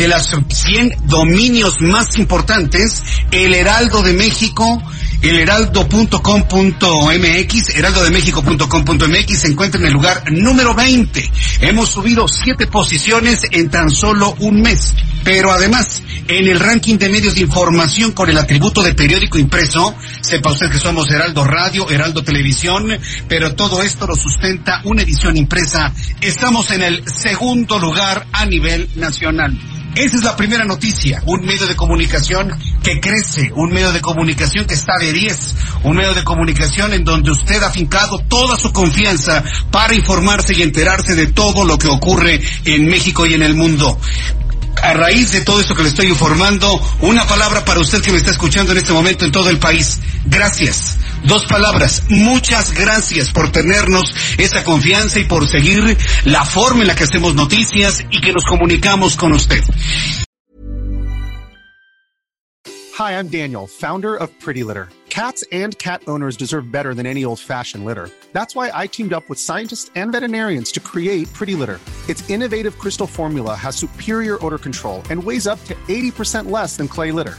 de las 100 dominios más importantes, el Heraldo de México, el heraldo.com.mx, heraldodemexico.com.mx se encuentra en el lugar número 20. Hemos subido siete posiciones en tan solo un mes. Pero además, en el ranking de medios de información con el atributo de periódico impreso, sepa usted que somos Heraldo Radio, Heraldo Televisión, pero todo esto lo sustenta una edición impresa. Estamos en el segundo lugar a nivel nacional. Esa es la primera noticia, un medio de comunicación que crece, un medio de comunicación que está de 10, un medio de comunicación en donde usted ha fincado toda su confianza para informarse y enterarse de todo lo que ocurre en México y en el mundo a raíz de todo esto que le estoy informando, una palabra para usted que me está escuchando en este momento en todo el país. Gracias. Dos palabras. Muchas gracias por tenernos esa confianza y por seguir la forma en la que hacemos noticias y que nos comunicamos con usted. Hi, I'm Daniel, founder of Pretty Litter. Cats and cat owners deserve better than any old-fashioned litter. That's why I teamed up with scientists and veterinarians to create Pretty Litter. Its innovative crystal formula has superior odor control and weighs up to 80% less than clay litter.